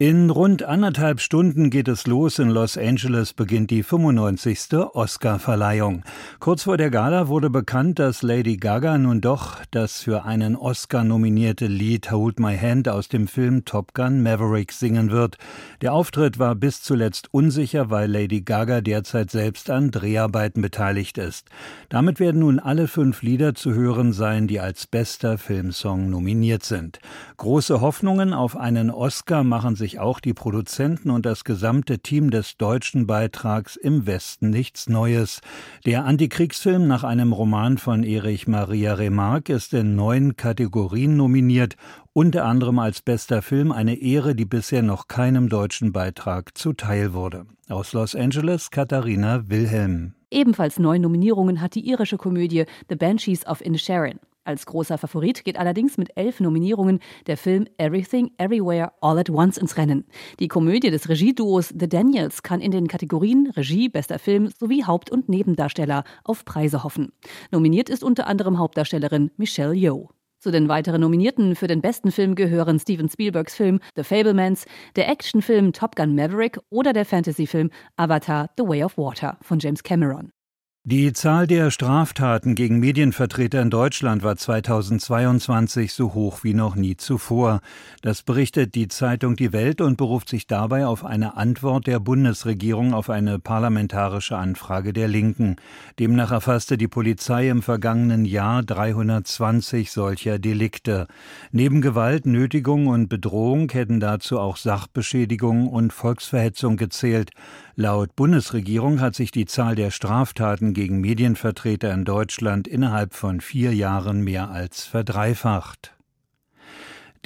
in rund anderthalb Stunden geht es los. In Los Angeles beginnt die 95. Oscar-Verleihung. Kurz vor der Gala wurde bekannt, dass Lady Gaga nun doch das für einen Oscar nominierte Lied Hold My Hand aus dem Film Top Gun Maverick singen wird. Der Auftritt war bis zuletzt unsicher, weil Lady Gaga derzeit selbst an Dreharbeiten beteiligt ist. Damit werden nun alle fünf Lieder zu hören sein, die als bester Filmsong nominiert sind. Große Hoffnungen auf einen Oscar machen sich sich auch die Produzenten und das gesamte Team des deutschen Beitrags im Westen nichts Neues. Der Antikriegsfilm nach einem Roman von Erich Maria Remarque ist in neun Kategorien nominiert, unter anderem als bester Film eine Ehre, die bisher noch keinem deutschen Beitrag zuteil wurde. Aus Los Angeles Katharina Wilhelm. Ebenfalls neun Nominierungen hat die irische Komödie The Banshees of Inisherin. Als großer Favorit geht allerdings mit elf Nominierungen der Film Everything Everywhere All at Once ins Rennen. Die Komödie des Regieduos The Daniels kann in den Kategorien Regie, bester Film sowie Haupt- und Nebendarsteller auf Preise hoffen. Nominiert ist unter anderem Hauptdarstellerin Michelle Yeoh. Zu den weiteren Nominierten für den besten Film gehören Steven Spielbergs Film The Fablemans, der Actionfilm Top Gun Maverick oder der Fantasyfilm Avatar The Way of Water von James Cameron. Die Zahl der Straftaten gegen Medienvertreter in Deutschland war 2022 so hoch wie noch nie zuvor. Das berichtet die Zeitung Die Welt und beruft sich dabei auf eine Antwort der Bundesregierung auf eine parlamentarische Anfrage der Linken. Demnach erfasste die Polizei im vergangenen Jahr 320 solcher Delikte. Neben Gewalt, Nötigung und Bedrohung hätten dazu auch Sachbeschädigung und Volksverhetzung gezählt. Laut Bundesregierung hat sich die Zahl der Straftaten gegen Medienvertreter in Deutschland innerhalb von vier Jahren mehr als verdreifacht.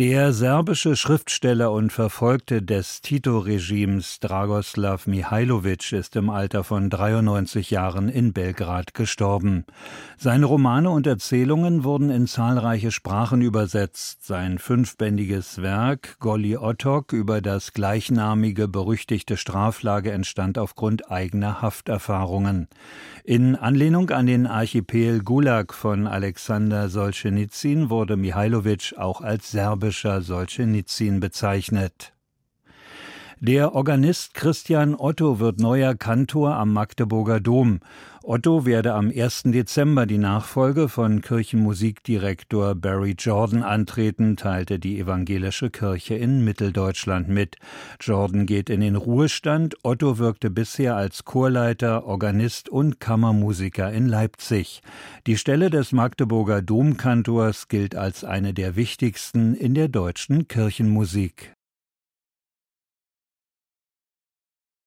Der serbische Schriftsteller und Verfolgte des Tito-Regimes Dragoslav Mihailovic ist im Alter von 93 Jahren in Belgrad gestorben. Seine Romane und Erzählungen wurden in zahlreiche Sprachen übersetzt. Sein fünfbändiges Werk Goli Otok über das gleichnamige berüchtigte Straflager entstand aufgrund eigener Hafterfahrungen. In Anlehnung an den Archipel Gulag von Alexander Solzhenitsyn wurde Mihailovic auch als Serbe serbischer Solzhenitsyn bezeichnet. Der Organist Christian Otto wird neuer Kantor am Magdeburger Dom. Otto werde am 1. Dezember die Nachfolge von Kirchenmusikdirektor Barry Jordan antreten, teilte die evangelische Kirche in Mitteldeutschland mit. Jordan geht in den Ruhestand. Otto wirkte bisher als Chorleiter, Organist und Kammermusiker in Leipzig. Die Stelle des Magdeburger Domkantors gilt als eine der wichtigsten in der deutschen Kirchenmusik.